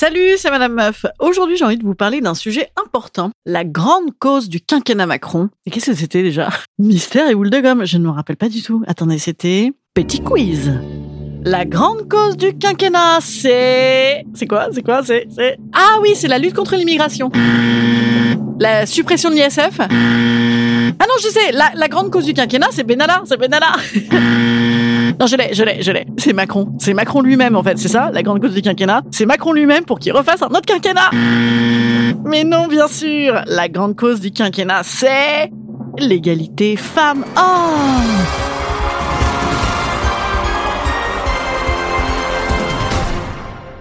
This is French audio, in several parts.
Salut, c'est Madame Meuf. Aujourd'hui, j'ai envie de vous parler d'un sujet important, la grande cause du quinquennat Macron. Et qu'est-ce que c'était déjà? Mystère et boule de gomme, je ne me rappelle pas du tout. Attendez, c'était petit quiz. La grande cause du quinquennat, c'est... C'est quoi C'est quoi C'est... Ah oui, c'est la lutte contre l'immigration. La suppression de l'ISF Ah non, je sais, la, la grande cause du quinquennat, c'est Benalla, c'est Benalla Non, je l'ai, je l'ai, je l'ai. C'est Macron. C'est Macron lui-même, en fait. C'est ça, la grande cause du quinquennat. C'est Macron lui-même pour qu'il refasse un autre quinquennat. Mais non, bien sûr. La grande cause du quinquennat, c'est l'égalité femmes-hommes.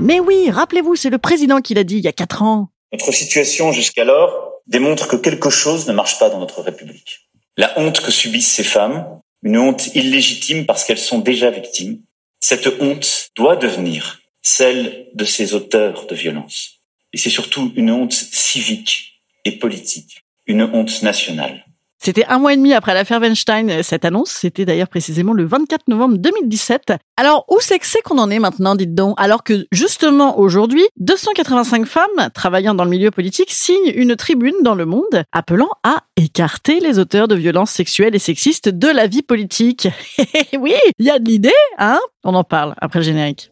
Mais oui, rappelez-vous, c'est le président qui l'a dit il y a quatre ans. Notre situation jusqu'alors démontre que quelque chose ne marche pas dans notre République. La honte que subissent ces femmes, une honte illégitime parce qu'elles sont déjà victimes, cette honte doit devenir celle de ces auteurs de violence. Et c'est surtout une honte civique et politique, une honte nationale. C'était un mois et demi après l'affaire Weinstein, euh, cette annonce. C'était d'ailleurs précisément le 24 novembre 2017. Alors, où c'est que c'est qu'on en est maintenant, dites donc Alors que, justement, aujourd'hui, 285 femmes travaillant dans le milieu politique signent une tribune dans le monde appelant à écarter les auteurs de violences sexuelles et sexistes de la vie politique. oui, il y a de l'idée, hein? On en parle après le générique.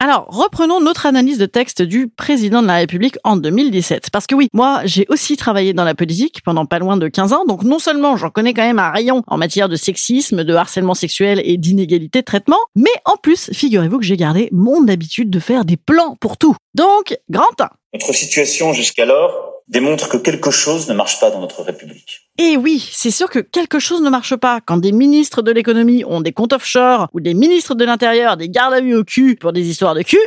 Alors, reprenons notre analyse de texte du président de la République en 2017. Parce que oui, moi, j'ai aussi travaillé dans la politique pendant pas loin de 15 ans. Donc, non seulement j'en connais quand même un rayon en matière de sexisme, de harcèlement sexuel et d'inégalité de traitement, mais en plus, figurez-vous que j'ai gardé mon habitude de faire des plans pour tout. Donc, grand 1. Notre situation jusqu'alors démontre que quelque chose ne marche pas dans notre République. Et oui, c'est sûr que quelque chose ne marche pas quand des ministres de l'économie ont des comptes offshore ou des ministres de l'intérieur des gardes à vue au cul pour des histoires de cul.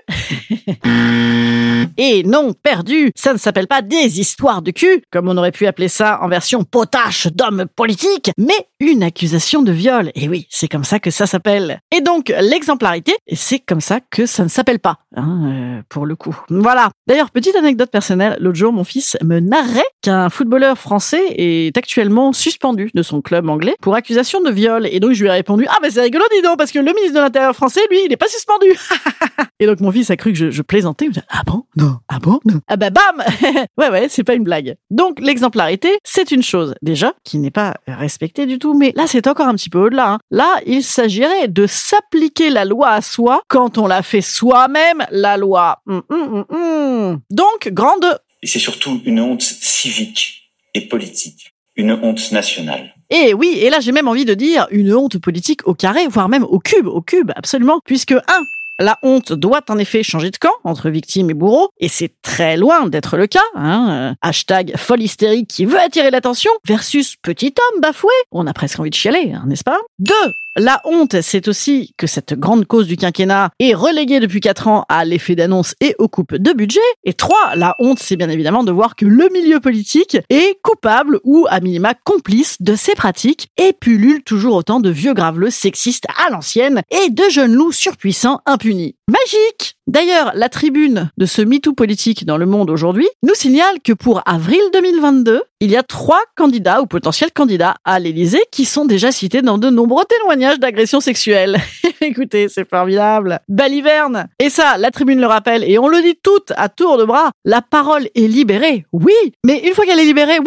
Et non, perdu, ça ne s'appelle pas des histoires de cul, comme on aurait pu appeler ça en version potache d'homme politique, mais une accusation de viol. Et oui, c'est comme ça que ça s'appelle. Et donc, l'exemplarité, c'est comme ça que ça ne s'appelle pas, hein, euh, pour le coup. Voilà. D'ailleurs, petite anecdote personnelle, l'autre jour, mon fils me narrait qu'un footballeur français est actuellement suspendu de son club anglais pour accusation de viol. Et donc, je lui ai répondu, ah, mais c'est rigolo, dis donc, parce que le ministre de l'Intérieur français, lui, il n'est pas suspendu. Et donc, mon fils a cru que je, plaisantais. Il me dit, ah bon? Non. Ah bon? Non. Ah bah, bam! ouais, ouais, c'est pas une blague. Donc, l'exemplarité, c'est une chose, déjà, qui n'est pas respectée du tout, mais là, c'est encore un petit peu au-delà. hein. Là, il s'agirait de s'appliquer la loi à soi quand on la fait soi-même, la loi. Hum, hum, hum. Donc, grande Et c'est surtout une honte civique et politique, une honte nationale. Et oui, et là j'ai même envie de dire une honte politique au carré, voire même au cube, au cube, absolument, puisque un, la honte doit en effet changer de camp entre victime et bourreau, et c'est très loin d'être le cas. Hein. Euh, Hashtag folle hystérique qui veut attirer l'attention versus petit homme bafoué. On a presque envie de chialer, hein, n'est-ce pas? Deux, la honte, c'est aussi que cette grande cause du quinquennat est reléguée depuis quatre ans à l'effet d'annonce et aux coupes de budget. Et trois, la honte, c'est bien évidemment de voir que le milieu politique est coupable ou à minima complice de ces pratiques et pullule toujours autant de vieux graveleux sexistes à l'ancienne et de jeunes loups surpuissants impunis. Magique D'ailleurs, la tribune de ce MeToo politique dans le monde aujourd'hui nous signale que pour avril 2022, il y a trois candidats ou potentiels candidats à l'Élysée qui sont déjà cités dans de nombreux témoignages d'agressions sexuelles. Écoutez, c'est formidable. Baliverne. Et ça, la tribune le rappelle et on le dit toutes à tour de bras. La parole est libérée. Oui, mais une fois qu'elle est libérée,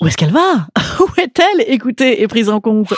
où est-ce qu'elle va? Où est-elle? Écoutée et prise en compte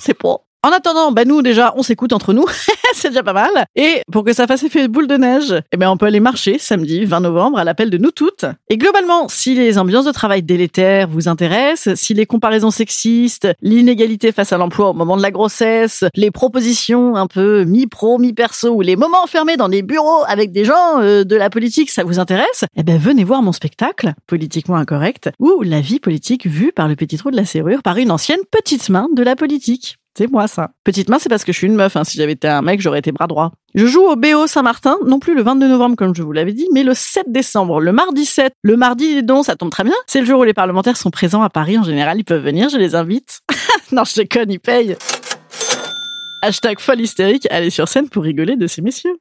C'est pas. En attendant, bah nous déjà, on s'écoute entre nous, c'est déjà pas mal. Et pour que ça fasse effet boule de neige, eh ben on peut aller marcher samedi 20 novembre à l'appel de nous toutes. Et globalement, si les ambiances de travail délétères vous intéressent, si les comparaisons sexistes, l'inégalité face à l'emploi au moment de la grossesse, les propositions un peu mi-pro, mi-perso ou les moments enfermés dans des bureaux avec des gens euh, de la politique, ça vous intéresse, eh ben venez voir mon spectacle, politiquement incorrect, ou la vie politique vue par le petit trou de la serrure par une ancienne petite main de la politique. C'est moi ça. Petite main, c'est parce que je suis une meuf. Hein. Si j'avais été un mec, j'aurais été bras droit. Je joue au BO Saint-Martin, non plus le 22 novembre comme je vous l'avais dit, mais le 7 décembre, le mardi 7. Le mardi, donc, ça tombe très bien. C'est le jour où les parlementaires sont présents à Paris. En général, ils peuvent venir, je les invite. non, je déconne, ils payent. Hashtag folle hystérique, allez sur scène pour rigoler de ces messieurs.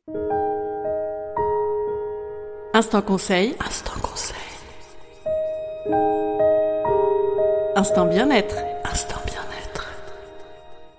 Instant conseil. Instant conseil. Instant bien-être. Instant bien-être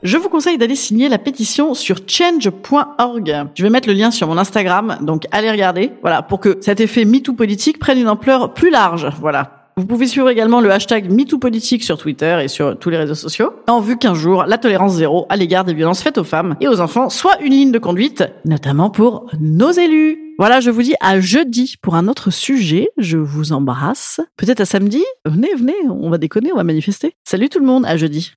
je vous conseille d'aller signer la pétition sur change.org. Je vais mettre le lien sur mon Instagram, donc allez regarder. Voilà, pour que cet effet MeToo politique prenne une ampleur plus large. Voilà. Vous pouvez suivre également le hashtag MeTooPolitique sur Twitter et sur tous les réseaux sociaux, en vue qu'un jour, la tolérance zéro à l'égard des violences faites aux femmes et aux enfants soit une ligne de conduite, notamment pour nos élus. Voilà, je vous dis à jeudi pour un autre sujet. Je vous embrasse. Peut-être à samedi. Venez, venez, on va déconner, on va manifester. Salut tout le monde, à jeudi.